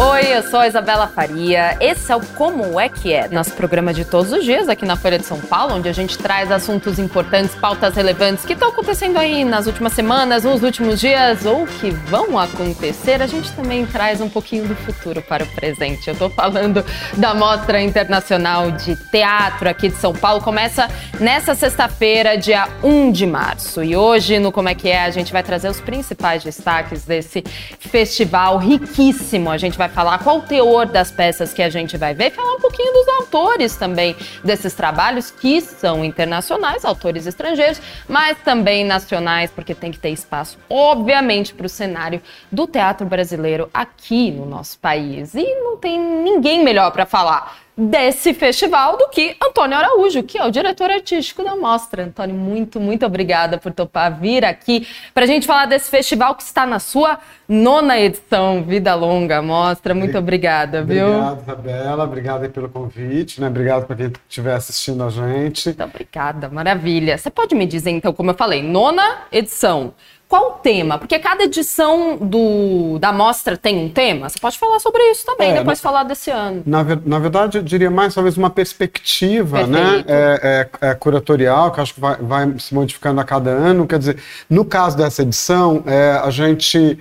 Oi, eu sou a Isabela Faria. Esse é o Como é que é, nosso programa de todos os dias aqui na Folha de São Paulo, onde a gente traz assuntos importantes, pautas relevantes que estão acontecendo aí nas últimas semanas, nos últimos dias ou que vão acontecer. A gente também traz um pouquinho do futuro para o presente. Eu estou falando da Mostra Internacional de Teatro aqui de São Paulo. Começa nessa sexta-feira, dia 1 de março. E hoje, no Como é que é, a gente vai trazer os principais destaques desse festival riquíssimo. A gente vai vai falar qual o teor das peças que a gente vai ver, falar um pouquinho dos autores também desses trabalhos que são internacionais, autores estrangeiros, mas também nacionais, porque tem que ter espaço, obviamente, para o cenário do teatro brasileiro aqui no nosso país. E não tem ninguém melhor para falar desse festival do que Antônio Araújo, que é o diretor artístico da mostra. Antônio, muito, muito obrigada por topar vir aqui para a gente falar desse festival que está na sua nona edição, Vida Longa Mostra. Muito obrigada, viu? Obrigado, Isabela. Obrigada pelo convite, né? Obrigado para quem estiver assistindo a gente. Muito obrigada, maravilha. Você pode me dizer, então, como eu falei, nona edição. Qual o tema? Porque cada edição do, da mostra tem um tema. Você pode falar sobre isso também, é, depois na, falar desse ano. Na, na, verdade, eu diria mais talvez uma perspectiva né? É, é, é, curatorial, que acho que vai, vai, se modificando a cada ano. Quer dizer, no caso dessa edição, é, a gente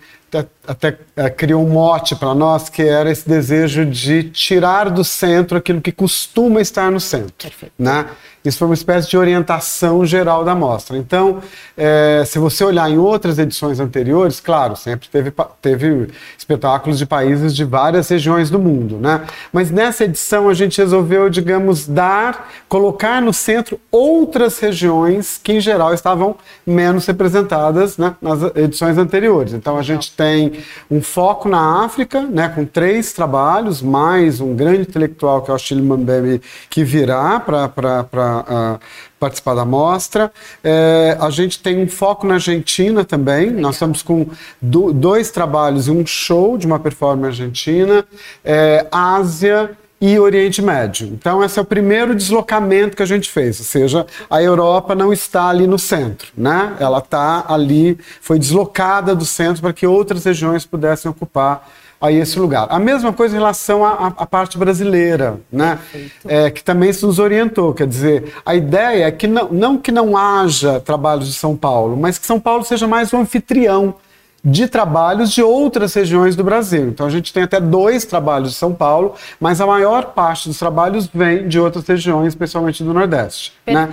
até, é, criou um mote para nós que era esse desejo de tirar do centro aquilo que costuma estar no centro. Perfeito. Né? Isso foi uma espécie de orientação geral da mostra. Então, é, se você olhar em outras edições anteriores, claro, sempre teve, teve espetáculos de países de várias regiões do mundo, né? Mas nessa edição a gente resolveu, digamos, dar, colocar no centro outras regiões que em geral estavam menos representadas né, nas edições anteriores. Então a gente tem um foco na África, né, com três trabalhos, mais um grande intelectual que é o Chile Mambembe, que virá para uh, participar da mostra. É, a gente tem um foco na Argentina também. Nós estamos com do, dois trabalhos e um show de uma performance argentina. É, Ásia e Oriente Médio. Então, esse é o primeiro deslocamento que a gente fez, ou seja, a Europa não está ali no centro, né? Ela está ali, foi deslocada do centro para que outras regiões pudessem ocupar a esse lugar. A mesma coisa em relação à, à parte brasileira, né? É, que também se nos orientou. Quer dizer, a ideia é que não, não que não haja trabalhos de São Paulo, mas que São Paulo seja mais um anfitrião de trabalhos de outras regiões do Brasil. Então a gente tem até dois trabalhos de São Paulo, mas a maior parte dos trabalhos vem de outras regiões, especialmente do Nordeste. Né?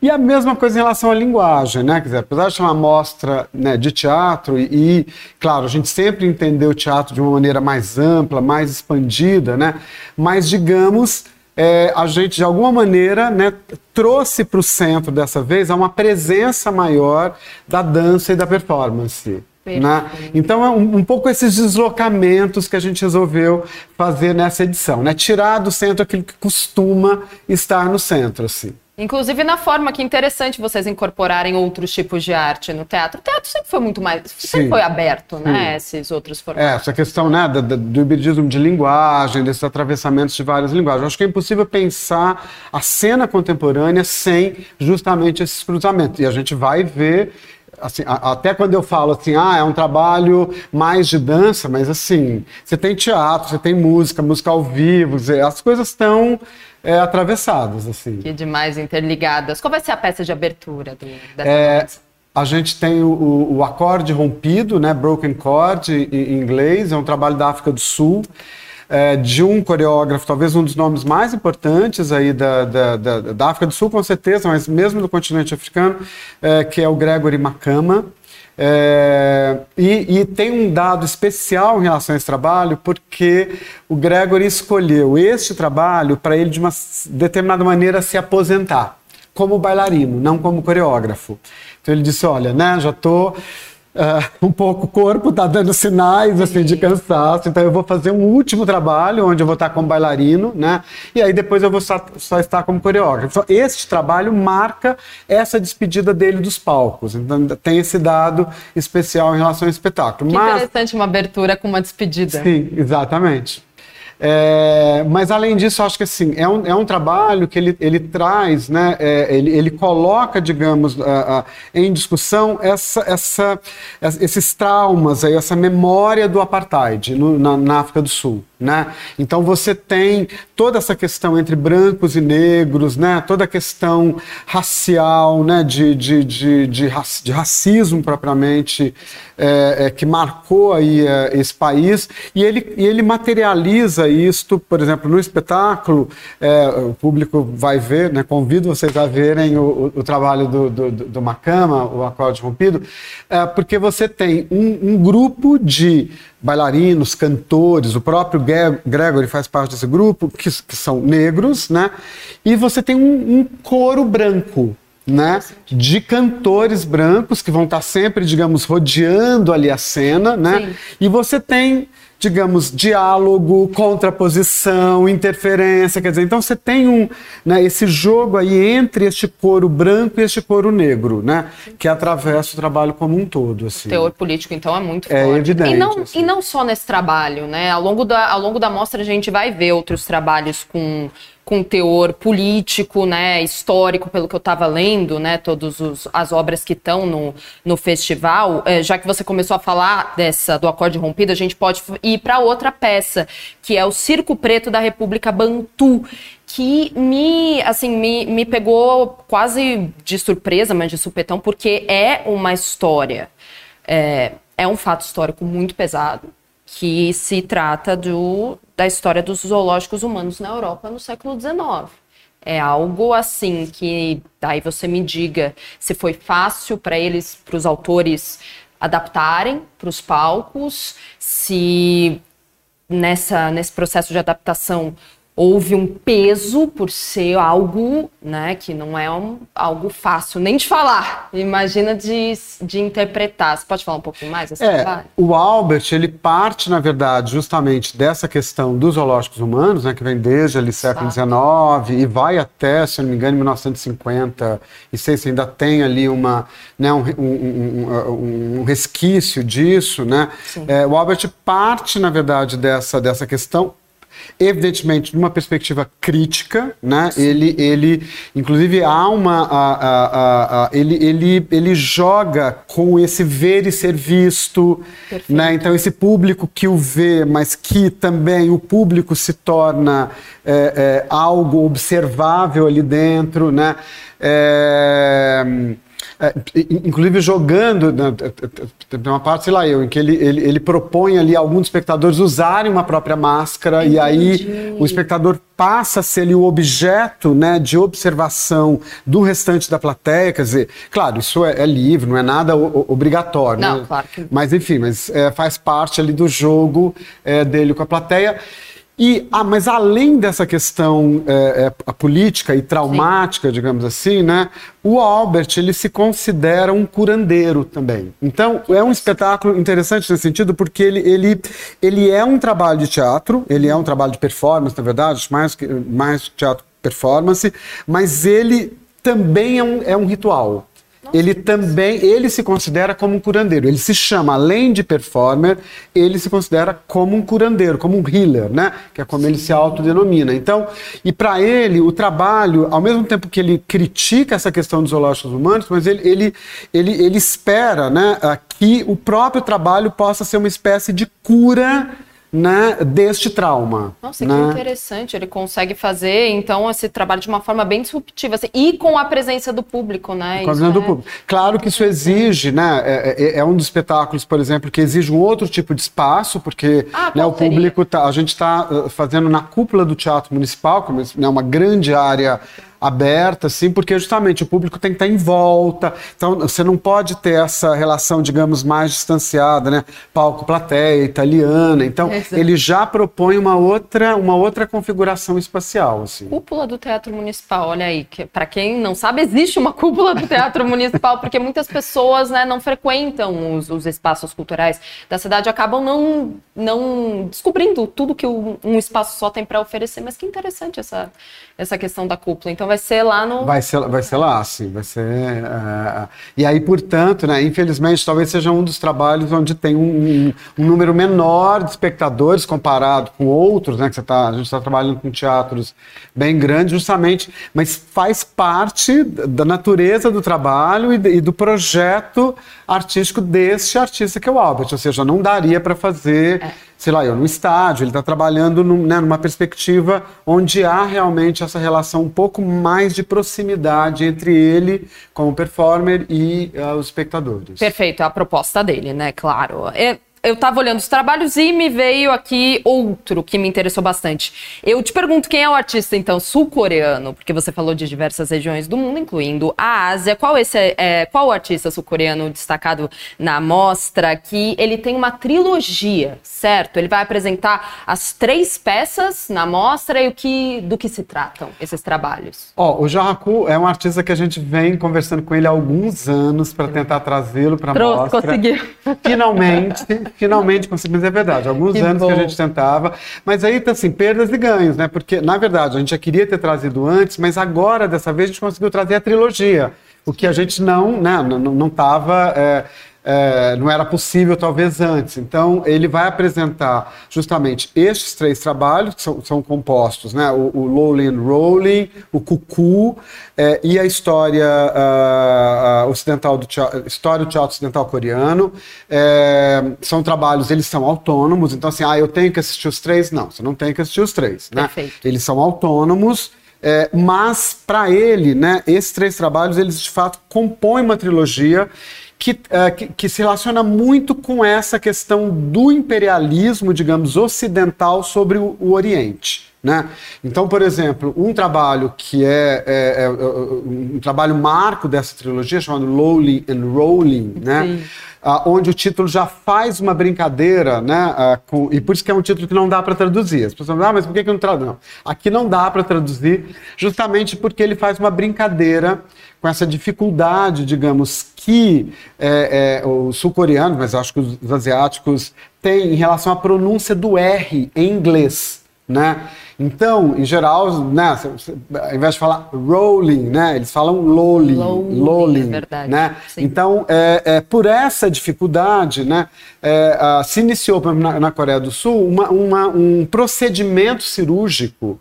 E a mesma coisa em relação à linguagem, né? Quer dizer, apesar de ser uma mostra né, de teatro, e, e, claro, a gente sempre entendeu o teatro de uma maneira mais ampla, mais expandida, né? Mas digamos. É, a gente, de alguma maneira, né, trouxe para o centro dessa vez uma presença maior da dança e da performance. Né? Então é um, um, pouco esses deslocamentos que a gente resolveu fazer nessa edição, né? Tirar do centro aquilo que costuma estar no centro, assim. Inclusive na forma que é interessante vocês incorporarem outros tipos de arte no teatro. O teatro sempre foi muito mais, sempre Sim. foi aberto, né, Sim. né? Esses outros formatos. É, essa questão, né, do, do hibridismo de linguagem, desses atravessamentos de várias linguagens. Eu acho que é impossível pensar a cena contemporânea sem justamente esses cruzamentos. E a gente vai ver assim, a, até quando eu falo assim, ah, é um trabalho mais de dança, mas assim, você tem teatro, você tem música, música ao vivo, as coisas estão é, atravessadas, assim. Que demais interligadas. Qual vai ser a peça de abertura do, dessa é, A gente tem o, o, acorde rompido, né, broken chord em inglês, é um trabalho da África do Sul é, de um coreógrafo, talvez um dos nomes mais importantes aí da, da, da, da África do Sul, com certeza, mas mesmo do continente africano, é, que é o Gregory Makama. É, e, e, tem um dado especial em relação a esse trabalho, porque o Gregory escolheu este trabalho para ele, de uma determinada maneira, se aposentar como bailarino, não como coreógrafo. Então ele disse: Olha, né, já estou. Tô uh, um pouco o corpo está dando sinais assim de cansaço, então eu vou fazer um último trabalho onde eu vou estar como bailarino, né? E aí depois eu vou só, só estar como coreógrafo. Este trabalho marca essa despedida dele dos palcos. Então tem esse dado especial em relação ao espetáculo. Que Mas, interessante uma abertura com uma despedida. Sim, exatamente. É, mas além disso, acho que assim, é um, é um trabalho que ele, ele traz, né, é, ele, ele coloca, digamos, uh, uh, em discussão essa, essa, esses traumas, aí, essa memória do apartheid no, na, na, África do Sul. Né? Então você tem toda essa questão entre brancos e negros, né? toda a questão racial, né? de, de, de, de, de racismo propriamente, é, é, que marcou aí é, esse país, e ele, e ele materializa isto, por exemplo, no espetáculo, é, o público vai ver, né? convido vocês a verem o, o, o trabalho do, do, do Macama, o Acorde Rompido, é, porque você tem um, um grupo de bailarinos, cantores, o próprio Gregory faz parte desse grupo, que, que são negros, né? E você tem um, um coro branco, né, de cantores brancos que vão estar sempre, digamos, rodeando ali a cena, né? Sim. E você tem digamos, diálogo, contraposição, interferência, quer dizer, então você tem um, né, esse jogo aí entre este coro branco e este coro negro, né, que atravessa o trabalho como um todo, assim. O teor político, então, é muito é forte. É evidente. E não, assim. e não só nesse trabalho, né, ao longo da, ao longo da mostra a gente vai ver outros trabalhos com com teor político, né, histórico, pelo que eu estava lendo, né, todas as obras que estão no, no festival. É, já que você começou a falar dessa do acorde rompido, a gente pode ir para outra peça, que é o Circo Preto da República Bantu, que me, assim, me, me pegou quase de surpresa, mas de supetão, porque é uma história, é, é um fato histórico muito pesado, que se trata do, da história dos zoológicos humanos na Europa no século XIX. É algo assim que daí você me diga se foi fácil para eles, para os autores adaptarem para os palcos, se nessa nesse processo de adaptação houve um peso por ser algo, né, que não é um, algo fácil nem de falar, imagina de, de interpretar. Você pode falar um pouquinho mais desse é, trabalho? O Albert, ele parte, na verdade, justamente dessa questão dos zoológicos humanos, né, que vem desde ali século XIX e vai até, se não me engano, 1950, e sei se ainda tem ali uma, né, um, um, um, um resquício disso, né? É, o Albert parte, na verdade, dessa, dessa questão evidentemente numa perspectiva crítica, né? Ele, ele, inclusive há uma, a, a, a, ele, ele, ele joga com esse ver e ser visto, Perfeito. né? Então esse público que o vê, mas que também o público se torna é, é, algo observável ali dentro, né? É, é, inclusive jogando, né, tem uma parte, sei lá eu, em que ele, ele, ele propõe ali alguns espectadores usarem uma própria máscara Entendi. e aí o espectador passa a ser ali o objeto né, de observação do restante da plateia, quer dizer, claro, isso é, é livre, não é nada o, obrigatório, não, né? claro que... mas enfim, mas é, faz parte ali do jogo é, dele com a plateia. E, ah, mas além dessa questão é, é, política e traumática, Sim. digamos assim, né, o Albert ele se considera um curandeiro também. Então é um espetáculo interessante nesse sentido porque ele, ele, ele é um trabalho de teatro, ele é um trabalho de performance, na verdade, mais mais teatro performance, mas ele também é um, é um ritual ele também ele se considera como um curandeiro. Ele se chama, além de performer, ele se considera como um curandeiro, como um healer, né? Que é como Sim. ele se autodenomina. Então, e para ele, o trabalho, ao mesmo tempo que ele critica essa questão dos zoológicos humanos, mas ele, ele, ele, ele espera né, que o próprio trabalho possa ser uma espécie de cura né, deste trauma. Nossa, né? que interessante. Ele consegue fazer, então, esse trabalho de uma forma bem disruptiva assim, e com a presença do público, né? Com a presença do é público. Claro que isso exige, né? É, é, é, um dos espetáculos, por exemplo, que exige um outro tipo de espaço, porque ah, né, o público tá, a gente está uh, fazendo na cúpula do Teatro Municipal, que é né, uma grande área aberta, assim, porque justamente o público tem que estar em volta. Então, você não pode ter essa relação, digamos, mais distanciada, né? Palco-plateia, italiana. Então, ele já propõe uma outra, uma outra configuração espacial, assim. Cúpula do Teatro Municipal, olha aí. Que, Para quem não sabe, existe uma cúpula do Teatro Municipal, porque muitas pessoas né, não frequentam os, os espaços culturais da cidade, acabam não, não descobrindo tudo que um, um espaço só tem para oferecer. Mas que interessante essa, essa questão da cúpula. Então, vai ser lá no. Vai ser, vai ser lá, sim. Vai ser. Uh, e aí, portanto, né, infelizmente, talvez seja um dos trabalhos onde tem um, um número menor de espectadores comparado com outros, né? Que você tá, a gente está trabalhando com teatros bem grandes, justamente, mas faz parte da natureza do trabalho e, e do projeto artístico deste artista que é o Albert. Ou seja, não daria para fazer. É sei lá, eu, no estádio, ele está trabalhando num, né, numa perspectiva onde há realmente essa relação um pouco mais de proximidade entre ele como performer e uh, os espectadores. Perfeito, é a proposta dele, né? Claro. É, eu estava olhando os trabalhos e me veio aqui outro que me interessou bastante. Eu te pergunto quem é o artista, então, sul-coreano, porque você falou de diversas regiões do mundo, incluindo a Ásia. Qual, esse é, é qual o artista sul-coreano destacado na mostra que ele tem uma trilogia, certo? Ele vai apresentar as três peças na mostra e o que, do que se tratam esses trabalhos? Ó, oh, o Jahaku é um artista que a gente vem conversando com ele há alguns anos para tentar trazê-lo para a mostra. Conseguiu. Finalmente finalmente conseguimos, é verdade. Alguns que anos bom. que a gente tentava, mas aí tá assim, perdas e ganhos, né? Porque, na verdade, a gente já queria ter trazido antes, mas agora, dessa vez, a gente conseguiu trazer a trilogia. O que a gente não, né, não estava. É, é, não era possível talvez antes. Então, ele vai apresentar justamente estes três trabalhos, que são, são compostos, né? o, o Lowly and Rolling, o Cucu é, e a história uh, ocidental do teatro, história do teatro ocidental coreano. É, são trabalhos, eles são autônomos, então assim, ah, eu tenho que assistir os três? Não, você não tem que assistir os três. Né? Eles são autônomos, é, mas para ele, né, esses três trabalhos, eles de fato compõem uma trilogia que, uh, que, que, se relaciona muito com essa questão do imperialismo, digamos, ocidental sobre o, o Oriente. Né? Então, por exemplo, um trabalho que é, é, é, é um trabalho marco dessa trilogia, chamado Lowly and Rolling, né? Uh, onde o título já faz uma brincadeira, né? Uh, com, e por isso que é um título que não dá para traduzir. As pessoas falam, ah, mas por que, que não traduz? Não. Aqui não dá para traduzir, justamente porque ele faz uma brincadeira com essa dificuldade, digamos, que é, é, os sul-coreanos, mas acho que os, os asiáticos têm em relação à pronúncia do R em inglês, né? Então, em geral, né, ao invés de falar rolling, né, eles falam lolling, lolling, lolling é verdade, né? Sim. Então, é, é, por essa dificuldade, né, é, se iniciou na, na, Coreia do Sul uma, uma, um procedimento cirúrgico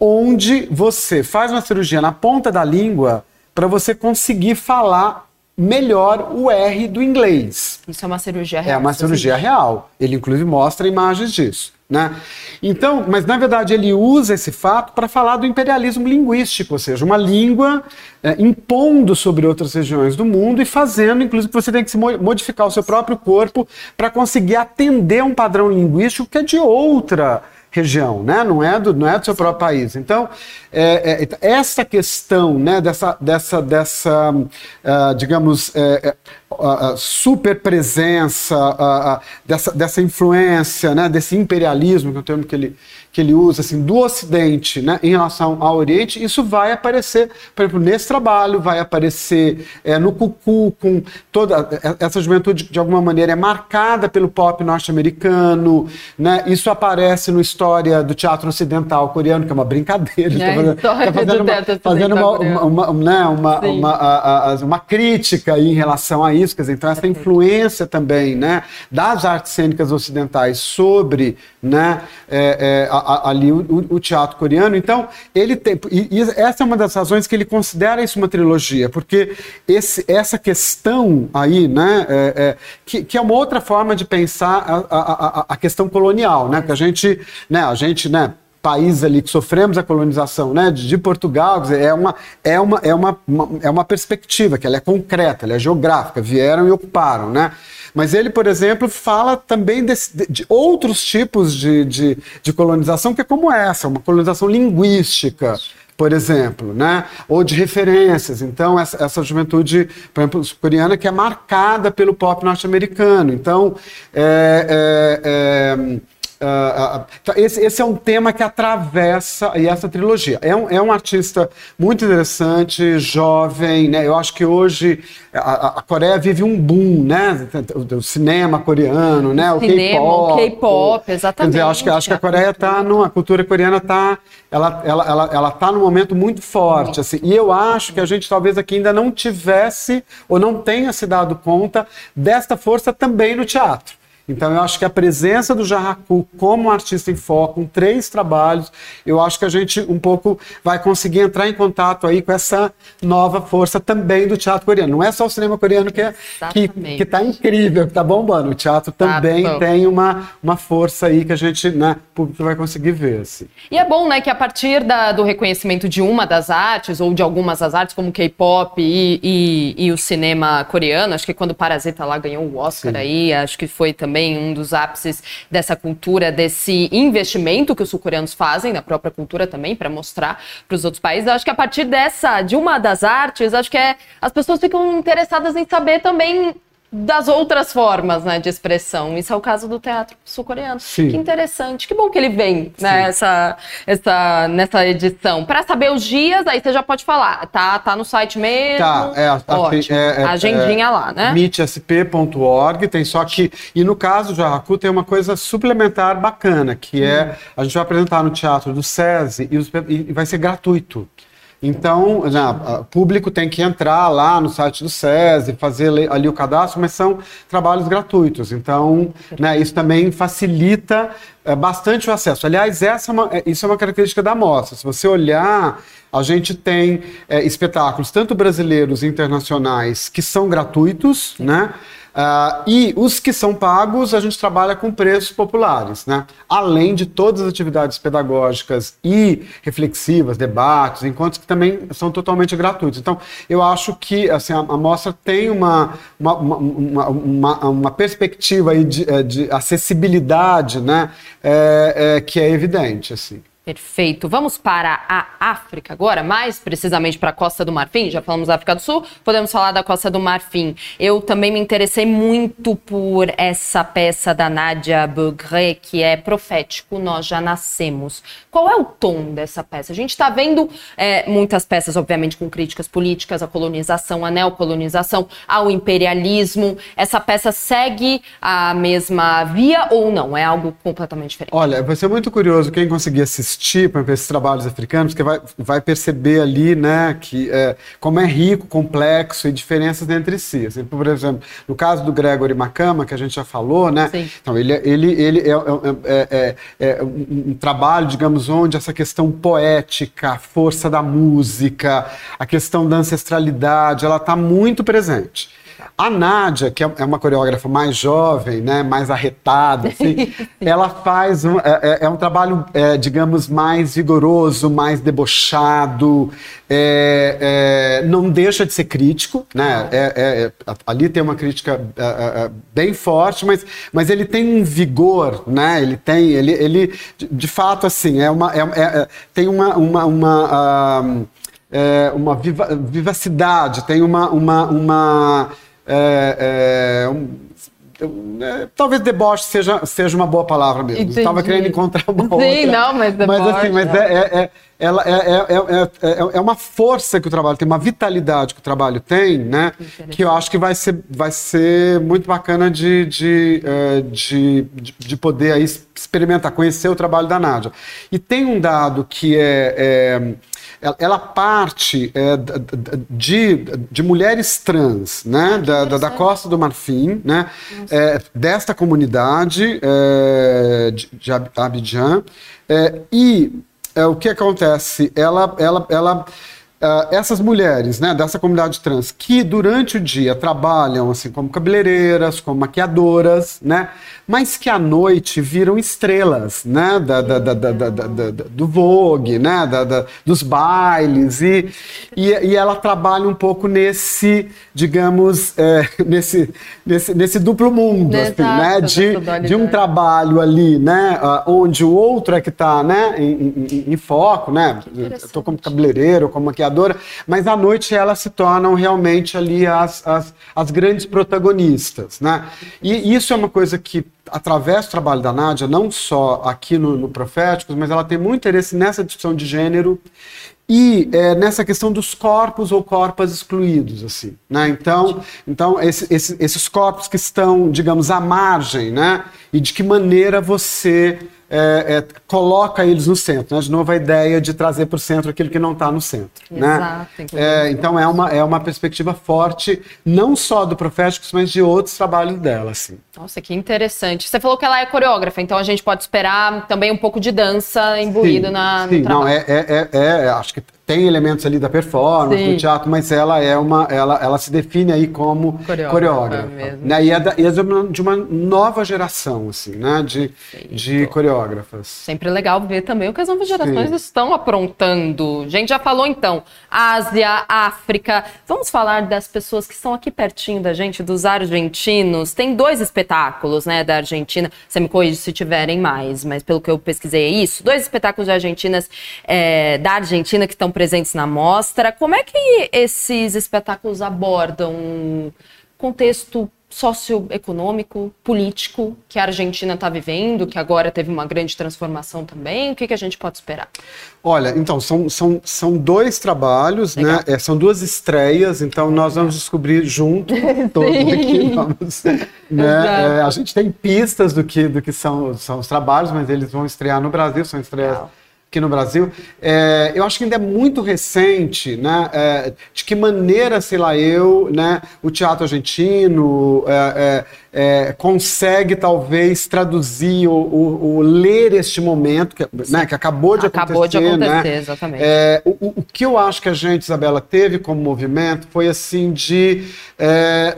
onde você faz uma cirurgia na ponta da língua para você conseguir falar melhor o R do inglês. Isso é uma cirurgia real. É uma cirurgia real. Ele inclusive mostra imagens disso. Né? Então, mas na verdade ele usa esse fato para falar do imperialismo linguístico, ou seja, uma língua é, impondo sobre outras regiões do mundo e fazendo, inclusive, que você tem que se modificar o seu próprio corpo para conseguir atender um padrão linguístico que é de outra região, né? não, é do, não é do seu próprio país. Então, é, é, essa questão né, dessa, dessa, dessa uh, digamos, é, uh, super presença, dessa, dessa influência, né, desse imperialismo, que é o termo que ele, que ele usa assim, do Ocidente né, em relação ao Oriente, isso vai aparecer, por exemplo, nesse trabalho, vai aparecer é, no Cucu, com toda essa juventude, de alguma maneira, é marcada pelo pop norte-americano, né, isso aparece no História do Teatro Ocidental Coreano, que é uma brincadeira, é, tá fazendo, tá fazendo, uma, fazendo uma, uma, uma, né, uma, uma, a, a, uma crítica em relação a isso, quer dizer, então essa influência também né, das artes cênicas ocidentais sobre né, é, é, a, ali o, o, teatro coreano. Então, ele tem. E, e, essa é uma das razões que ele considera isso uma trilogia, porque esse, essa questão aí, né, é, é, que, que, é uma outra forma de pensar a, a, questão colonial, né? Que a gente, né, a gente, né, país ali que sofremos a colonização né, de, de Portugal, dizer, é, uma, é, uma, é, uma, uma, é uma perspectiva que ela é concreta, ela é geográfica, vieram e ocuparam, né? Mas ele, por exemplo, fala também desse, de, outros tipos de, de, de, colonização, que é como essa, uma colonização linguística. Por exemplo, né? ou de referências. Então, essa, essa juventude, por exemplo, coreana, que é marcada pelo pop norte-americano. Então, é, é, é Uh, uh, esse, esse, é um tema que atravessa e essa trilogia. É um, é um artista muito interessante, jovem, né? Eu acho que hoje a, a Coreia vive um boom, né? O, cinema coreano, né? O K-pop. O K-pop, exatamente. Dizer, acho que, acho que a Coreia está numa cultura coreana está ela, ela, ela, ela tá num momento muito forte, assim. E eu acho que a gente talvez aqui ainda não tivesse ou não tenha se dado conta desta força também no teatro. Então, eu acho que a presença do Jarracu como artista em foco, com três trabalhos, eu acho que a gente um pouco vai conseguir entrar em contato aí com essa nova força também do teatro coreano. Não é só o cinema coreano que é, que, que tá incrível, que tá bombando. O teatro também tá tem uma, uma força aí que a gente, né, o público vai conseguir ver. Assim. E é bom, né, que a partir da, do reconhecimento de uma das artes, ou de algumas das artes, como o K-pop e, e, e, o cinema coreano, acho que quando Parasita lá ganhou o Oscar Sim. aí, acho que foi também também um dos ápices dessa cultura, desse investimento que os sul-coreanos fazem na própria cultura também, para mostrar para os outros países. Eu acho que a partir dessa, de uma das artes, acho que é, as pessoas ficam interessadas em saber também das outras formas né, de expressão. Isso é o caso do teatro sul-coreano. Que interessante. Que bom que ele vem nessa, né, essa, nessa edição. Para saber os dias, aí você já pode falar. Tá, tá no site mesmo. Tá, é, Ótimo. É, é, Agendinha é, lá, né? meetsp.org, tem só que. E no caso do Arracu tem uma coisa suplementar bacana, que é hum. a gente vai apresentar no Teatro do SESI e, os, e vai ser gratuito. Então, o público tem que entrar lá no site do SESI, fazer ali o cadastro, mas são trabalhos gratuitos. Então, né, isso também facilita é, bastante o acesso. Aliás, essa é uma, é, isso é uma característica da mostra. Se você olhar, a gente tem é, espetáculos, tanto brasileiros e internacionais, que são gratuitos, né? Uh, e os que são pagos, a gente trabalha com preços populares, né? além de todas as atividades pedagógicas e reflexivas, debates, encontros que também são totalmente gratuitos. Então, eu acho que assim, a, a mostra tem uma, uma, uma, uma, uma perspectiva de, eh, de acessibilidade né? É, é, que é evidente. Assim. Perfeito. Vamos para a África agora, mais precisamente para a Costa do Marfim. Já falamos da África do Sul, podemos falar da Costa do Marfim. Eu também me interessei muito por essa peça da Nadia Bourget, que é Profético, Nós Já Nascemos. Qual é o tom dessa peça? A gente está vendo é, muitas peças, obviamente, com críticas políticas à colonização, à neocolonização, ao imperialismo. Essa peça segue a mesma via ou não? É algo completamente diferente? Olha, vai ser muito curioso quem conseguir assistir assistir para esses trabalhos africanos, porque vai, vai perceber ali, né, que é, como é rico, complexo e diferenças entre si. Assim, por exemplo, no caso do Gregory Macama, que a gente já falou, né, Sim. então ele, ele, ele é, é, é, é um, um trabalho, digamos, onde essa questão poética, a força da música, a questão da ancestralidade, ela está muito presente. A Nádia, que é, é uma coreógrafa mais jovem, né, mais arretada, assim, ela faz um, é, é, é um trabalho, é, digamos, mais vigoroso, mais debochado, é, é, não deixa de ser crítico, né? ali tem uma crítica bem forte, mas, mas ele tem um vigor, né? Ele tem, ele, ele de, fato, assim, é uma, tem uma, uma, uma, uh, uma viva, vivacidade, tem uma, uma, uma é, é, um, é, talvez deboche seja, seja uma boa palavra mesmo. Entendi. Estava querendo encontrar uma Sim, outra. não, mas deboche. Mas assim, mas é, é, é ela é, é, é, é, uma força que o trabalho tem, uma vitalidade que o trabalho tem, né? Que eu acho que vai ser, vai ser muito bacana de, de, de, de poder aí experimentar, conhecer o trabalho da Nádia. E tem um dado que é ela parte é, de, de mulheres trans, né, da, da, Costa do Marfim, né, é, desta comunidade é, de, de Abidjan, é, e é, o que acontece? Ela, ela, ela Uh, essas mulheres né, dessa comunidade trans que durante o dia trabalham assim como cabeleireiras, como maquiadoras, né, mas que à noite viram estrelas né, da, da, da, da do Vogue, né, dos bailes, e, e, e, ela trabalha um pouco nesse, digamos, é, nesse, nesse, nesse duplo mundo, assim, né, de, de um trabalho ali, né, onde o outro é que está né, em, em, em, foco, né, estou como cabeleireiro, como maquiador mas à noite elas se tornam realmente ali as, as, as grandes protagonistas, né? E isso é uma coisa que através do trabalho da Nádia, não só aqui no, no Proféticos, mas ela tem muito interesse nessa discussão de gênero e é, nessa questão dos corpos ou corpas excluídos, assim, né? Então, então esse, esse, esses corpos que estão, digamos, à margem, né? E de que maneira você é, é, coloca eles no centro. Né? De novo, a ideia de trazer para o centro aquilo que não está no centro. Né? Exato. Né? então, é uma, é uma perspectiva forte, não só do Proféticos, mas de outros trabalhos dela. Assim. Nossa, que interessante. Você falou que ela é coreógrafa, então a gente pode esperar também um pouco de dança imbuído sim, na, sim, no trabalho. Não, é, é, é, é, acho que tem elementos ali da performance, Sim. do teatro, mas ela é uma, ela, ela se define aí como coreógrafa, coreógrafa né? E é, da, e é de, uma, de uma nova geração, assim, né? De, de coreógrafas. Sempre legal ver também o que as novas gerações Sim. estão aprontando. A gente já falou então, Ásia, África. Vamos falar das pessoas que estão aqui pertinho da gente, dos argentinos. Tem dois espetáculos, né, da Argentina. Você me corrige se tiverem mais, mas pelo que eu pesquisei é isso. Dois espetáculos de Argentinas, é, da Argentina que estão presentes na mostra. Como é que esses espetáculos abordam um contexto socioeconômico, político que a Argentina está vivendo, que agora teve uma grande transformação também? O que, que a gente pode esperar? Olha, então, são, são, são dois trabalhos, né? Legal. né? É, são duas estreias, então nós vamos descobrir junto todos aqui. Vamos, né? É, a gente tem pistas do que, do que são, são os trabalhos, mas eles vão estrear no Brasil, são estreias. Legal aqui no Brasil. É, eu acho que ainda é muito recente, né? É, de que maneira, sei lá, eu, né, o teatro argentino é, é é, consegue talvez traduzir ou, ler este momento que, né, que acabou de acabou acontecer. Acabou de acontecer, né? exatamente. É, o, o, que eu acho que a gente, Isabela, teve como movimento foi assim de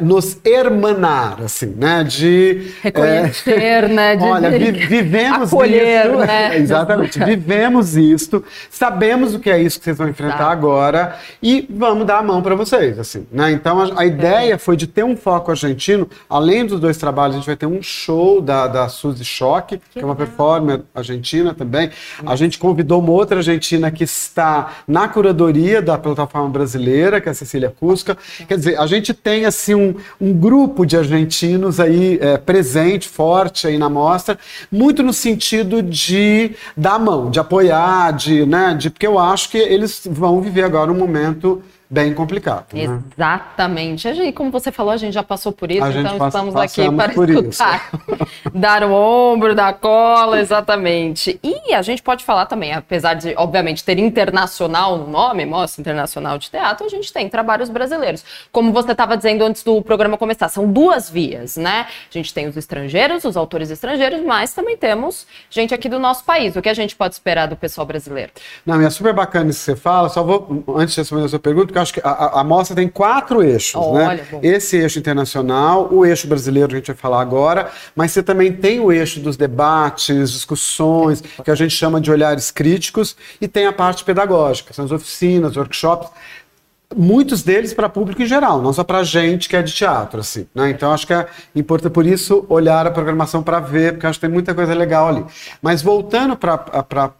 nos hermanar, assim, né? De reconhecer, né? De, olha, vi, vivemos acolher, isso, né? Exatamente, vivemos isto, sabemos o que é isso que vocês vão enfrentar tá. agora e vamos dar a mão para vocês, assim, né? Então a, a ideia foi de ter um foco argentino, além dos dois trabalhos, a gente vai ter um show da, da Suzy Choque, que, que é uma performer argentina também. A gente convidou uma outra argentina que está na curadoria da plataforma brasileira, que é a Cecília Cusca. Quer dizer, a gente tem assim um, um grupo de argentinos aí é, presente, forte aí na mostra, muito no sentido de dar mão, de apoiar, de, né, de porque eu acho que eles vão viver agora um momento bem complicado. Né? Exatamente. E como você falou, a gente já passou por isso, a então passa, estamos aqui para escutar. dar o ombro, dar cola, exatamente. E a gente pode falar também, apesar de, obviamente, ter internacional no nome, Mostra Internacional de Teatro, a gente tem trabalhos brasileiros. Como você estava dizendo antes do programa começar, são duas vias, né? A gente tem os estrangeiros, os autores estrangeiros, mas também temos gente aqui do nosso país. O que a gente pode esperar do pessoal brasileiro? Não, é super bacana isso que você fala. Só vou, antes de responder a sua pergunta, porque acho que a, a mostra tem quatro eixos, oh, né? Olha, Esse eixo internacional, o eixo brasileiro que a gente vai falar agora, mas você também tem o eixo dos debates, discussões, que a gente chama de olhares críticos, e tem a parte pedagógica, são as oficinas, workshops muitos deles para público em geral, não só para gente que é de teatro, assim, né? Então acho que é importante por isso olhar a programação para ver, porque acho que tem muita coisa legal ali. Mas voltando para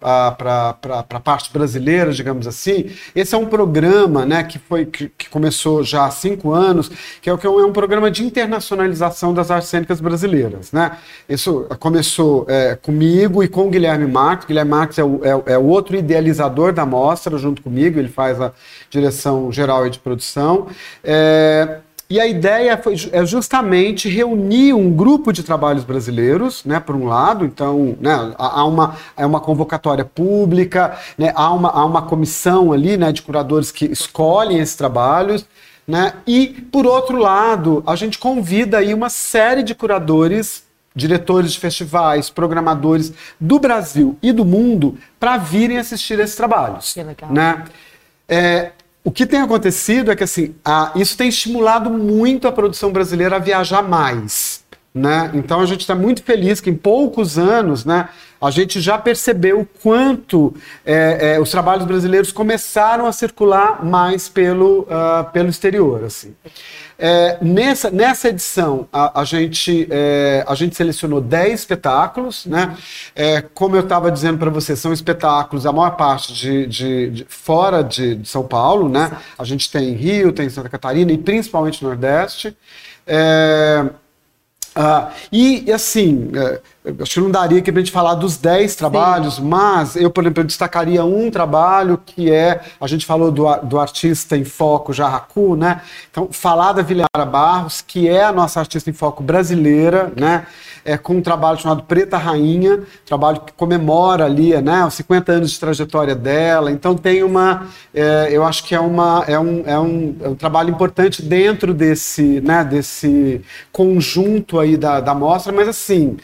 a parte brasileira, digamos assim, esse é um programa, né, que foi que, que começou já há cinco anos, que é o que é um programa de internacionalização das artes cênicas brasileiras, né? Isso começou é, comigo e com o Guilherme Marques. Guilherme Marques é o, é, é o outro idealizador da mostra, junto comigo, ele faz a direção geral geral e de produção. É, e a ideia foi, é justamente reunir um grupo de trabalhos brasileiros, né, por um lado, então né, há, uma, é uma convocatória pública, né, há, uma, há uma comissão ali né, de curadores que escolhem esses trabalhos, né, e por outro lado, a gente convida aí uma série de curadores diretores de festivais, programadores do Brasil e do mundo para virem assistir esses trabalhos. Que legal. Né? É, o que tem acontecido é que assim, a, isso tem estimulado muito a produção brasileira a viajar mais. Né? Então a gente está muito feliz que em poucos anos né, a gente já percebeu o quanto é, é, os trabalhos brasileiros começaram a circular mais pelo, uh, pelo exterior. Assim. É, nessa, nessa edição, a, a gente, é, a gente selecionou 10 espetáculos. Né? É, como eu estava dizendo para você, são espetáculos, a maior parte de, de, de fora de, de, São Paulo. Né? A gente tem Rio, tem Santa Catarina e principalmente Nordeste. É, Uh, e, e, assim, uh, acho que não daria aqui para a gente falar dos 10 trabalhos, Sim. mas eu, por exemplo, eu destacaria um trabalho que é, a gente falou do, do artista em foco Jarracu, né? Então, falar da Vilhara Barros, que é a nossa artista em foco brasileira, né? É, com um trabalho chamado Preta Rainha, trabalho que comemora ali né, os 50 anos de trajetória dela. Então tem uma, é, eu acho que é, uma, é, um, é, um, é um trabalho importante dentro desse, né, desse conjunto aí da, da mostra, mas assim,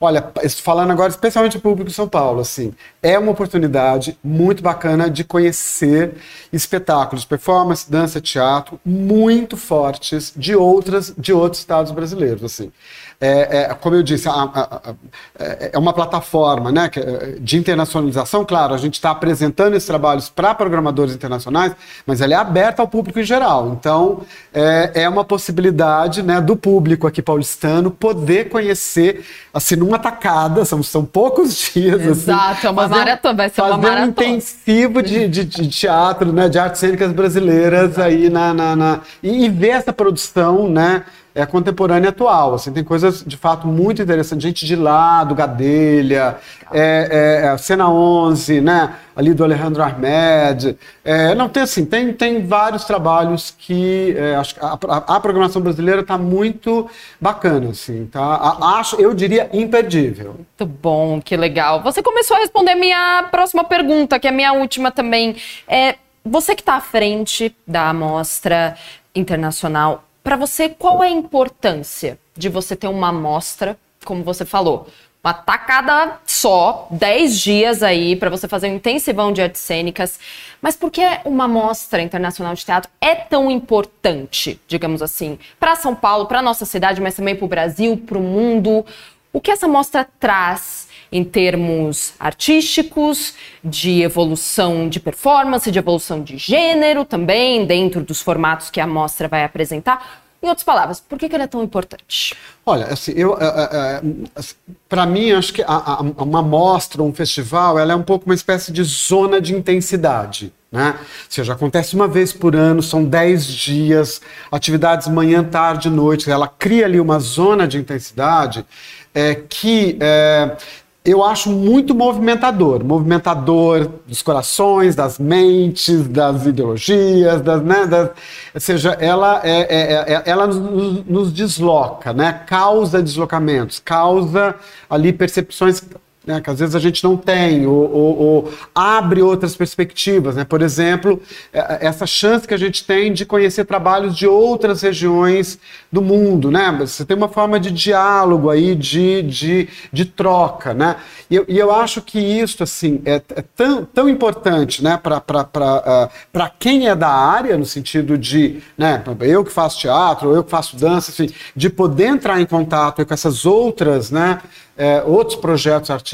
Olha, falando agora especialmente o público de São Paulo, assim, é uma oportunidade muito bacana de conhecer espetáculos, performance, dança, teatro muito fortes de outras de outros estados brasileiros, assim é, é, como eu disse, a, a, a, é, é uma plataforma né, é, de internacionalização. Claro, a gente está apresentando esses trabalhos para programadores internacionais, mas ela é aberta ao público em geral. Então, é, é uma possibilidade né, do público aqui paulistano poder conhecer, assim, numa tacada, são, são poucos dias. Assim, Exato, assim, é uma maratona, vai ser uma maratona. um intensivo de, de, de, teatro, né, de artes cênicas brasileiras Exato. aí na, na, na e, e ver essa produção, né? É contemporânea atual. Assim, tem coisas de fato muito interessantes. Gente de lá, do Gadelha, é, é, é Cena 11, né? ali do Alejandro Ahmed. É, não, tem assim, tem, tem vários trabalhos que é, acho a, a, a, programação brasileira está muito bacana, assim, tá? A, acho, eu diria, imperdível. Muito bom, que legal. Você começou a responder minha próxima pergunta, que é a minha última também. É, você que está à frente da amostra internacional, para você, qual é a importância de você ter uma amostra, como você falou, uma tacada só, 10 dias aí para você fazer um intensivão de artes cênicas. Mas por que uma mostra internacional de teatro é tão importante, digamos assim, para São Paulo, para nossa cidade, mas também para o Brasil, para o mundo? O que essa mostra traz em termos artísticos, de evolução de performance, de evolução de gênero também, dentro dos formatos que a mostra vai apresentar. Em outras palavras, por que, que ele é tão importante? Olha, assim, eu, é, é, assim, para mim, acho que a, a, uma mostra, um festival, ela é um pouco uma espécie de zona de intensidade. Né? Ou seja, acontece uma vez por ano, são 10 dias, atividades manhã, tarde, noite. Ela cria ali uma zona de intensidade é, que é, eu acho muito movimentador, movimentador dos corações, das mentes, das ideologias, das, né, das, ou seja, ela, é, é, é, ela nos, nos, desloca, né, causa deslocamentos, causa ali percepções né, que às vezes a gente não tem, ou, ou, ou, abre outras perspectivas. Né? Por exemplo, é, é, essa chance que a gente tem de conhecer trabalhos de outras regiões do mundo. Né? Você tem uma forma de diálogo aí, de, de, de troca. Né? E, eu, e eu acho que isso assim, é, é tão, tão importante né, para uh, quem é da área, no sentido de né, eu que faço teatro, eu que faço dança, enfim, de poder entrar em contato com essas outras né, é, outros projetos artísticos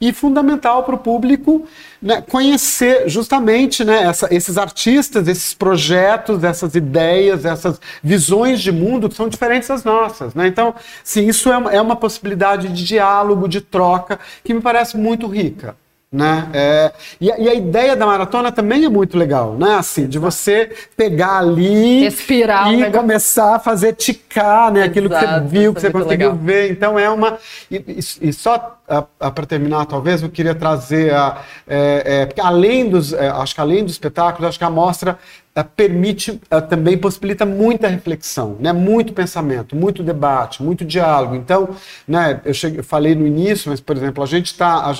e fundamental para o público né, conhecer justamente né, essa, esses artistas, esses projetos, essas ideias, essas visões de mundo que são diferentes das nossas. Né? Então, sim, isso é uma, é uma possibilidade de diálogo, de troca, que me parece muito rica. Né? É, e, a, e, a, ideia da maratona também é muito legal, né? Assim, de você pegar ali Respirar e começar a fazer ticar, né? Aquilo Exato, que você viu, que você conseguiu legal. ver. Então é uma. E, e, e só para terminar, talvez, eu queria trazer a. É, é, porque além dos. É, acho que além do espetáculo, acho que a mostra é, permite, é, também possibilita muita reflexão, né? muito pensamento, muito debate, muito diálogo. Então, né, eu, cheguei, eu falei no início, mas, por exemplo, a gente está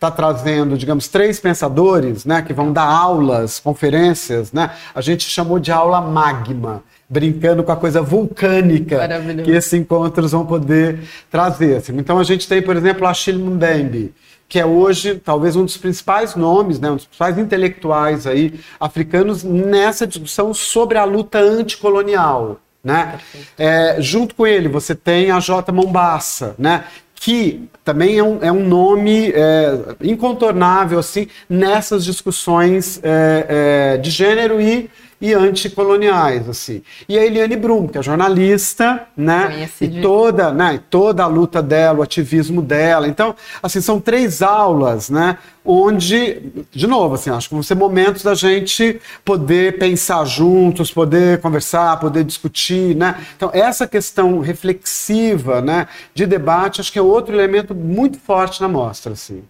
tá trazendo, digamos, três pensadores né, que vão dar aulas, conferências. Né? A gente chamou de aula magma brincando com a coisa vulcânica que esses encontros vão poder trazer. Assim. Então a gente tem, por exemplo, Achille Mbembe, que é hoje talvez um dos principais nomes, né, um dos principais intelectuais aí africanos nessa discussão sobre a luta anticolonial. Né? É, junto com ele, você tem a J. Mombassa, né? que também é um, é um nome é, incontornável assim nessas discussões é, é de gênero e e anticoloniais, assim. E a Eliane Brum, que é jornalista, né? E toda, né, toda a luta dela, o ativismo dela. Então, assim, são três aulas, né? Onde, de novo, assim, acho que vão ser momentos da gente poder pensar juntos, poder conversar, poder discutir, né? Então, essa questão reflexiva, né, de debate, acho que é outro elemento muito forte na mostra, assim.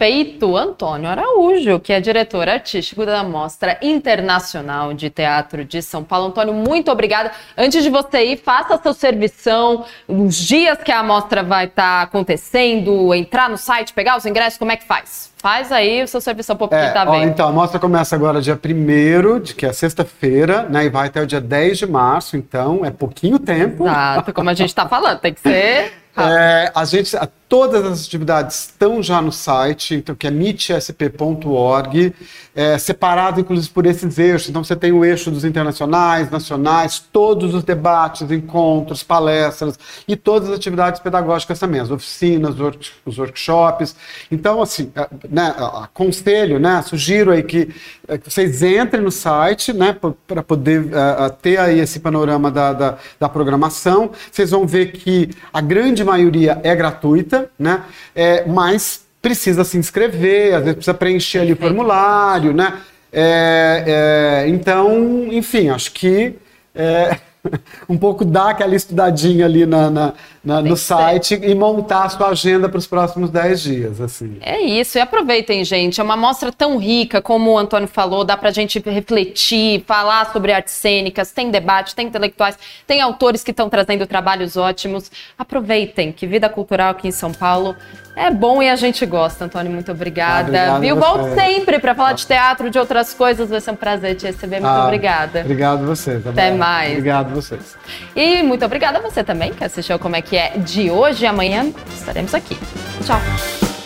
Prefeito Antônio Araújo, que é diretor artístico da Mostra Internacional de Teatro de São Paulo. Antônio, muito obrigada. Antes de você ir, faça a sua servição, os dias que a mostra vai estar tá acontecendo, entrar no site, pegar os ingressos, como é que faz? Faz aí o seu serviço para quem está é, vendo. então, a mostra começa agora dia 1 de que é sexta-feira, né? E vai até o dia 10 de março, então é pouquinho tempo. Exato, como a gente está falando, tem que ser. É, a gente, todas as atividades estão já no site, então que é mitsp.org, é, separado inclusive por esses eixos. Então você tem o eixo dos internacionais, nacionais, todos os debates, encontros, palestras e todas as atividades pedagógicas também, as oficinas, os workshops. Então, assim, é, né, aconselho, né, sugiro aí que, é, que vocês entrem no site, né, para poder uh, ter aí esse panorama da, da, da programação. Vocês vão ver que a grande maioria é gratuita, né? É, mas precisa se inscrever, às vezes precisa preencher ali o formulário, né? É, é, então, enfim, acho que é, um pouco dar aquela estudadinha ali na, na, na no site e montar a sua agenda para os próximos 10 dias. Assim. É isso, e aproveitem, gente. É uma mostra tão rica, como o Antônio falou, dá para a gente refletir, falar sobre artes cênicas, tem debate, tem intelectuais, tem autores que estão trazendo trabalhos ótimos. Aproveitem, que vida cultural aqui em São Paulo é bom e a gente gosta, Antônio. Muito obrigada. Ah, Viu? Volte sempre para falar de teatro, de outras coisas. Vai ser um prazer te receber. Muito ah, obrigada. Obrigado você. Tá Até mais. Obrigado vocês. E muito obrigada a você também que assistiu Como é que é de hoje. Amanhã estaremos aqui. Tchau.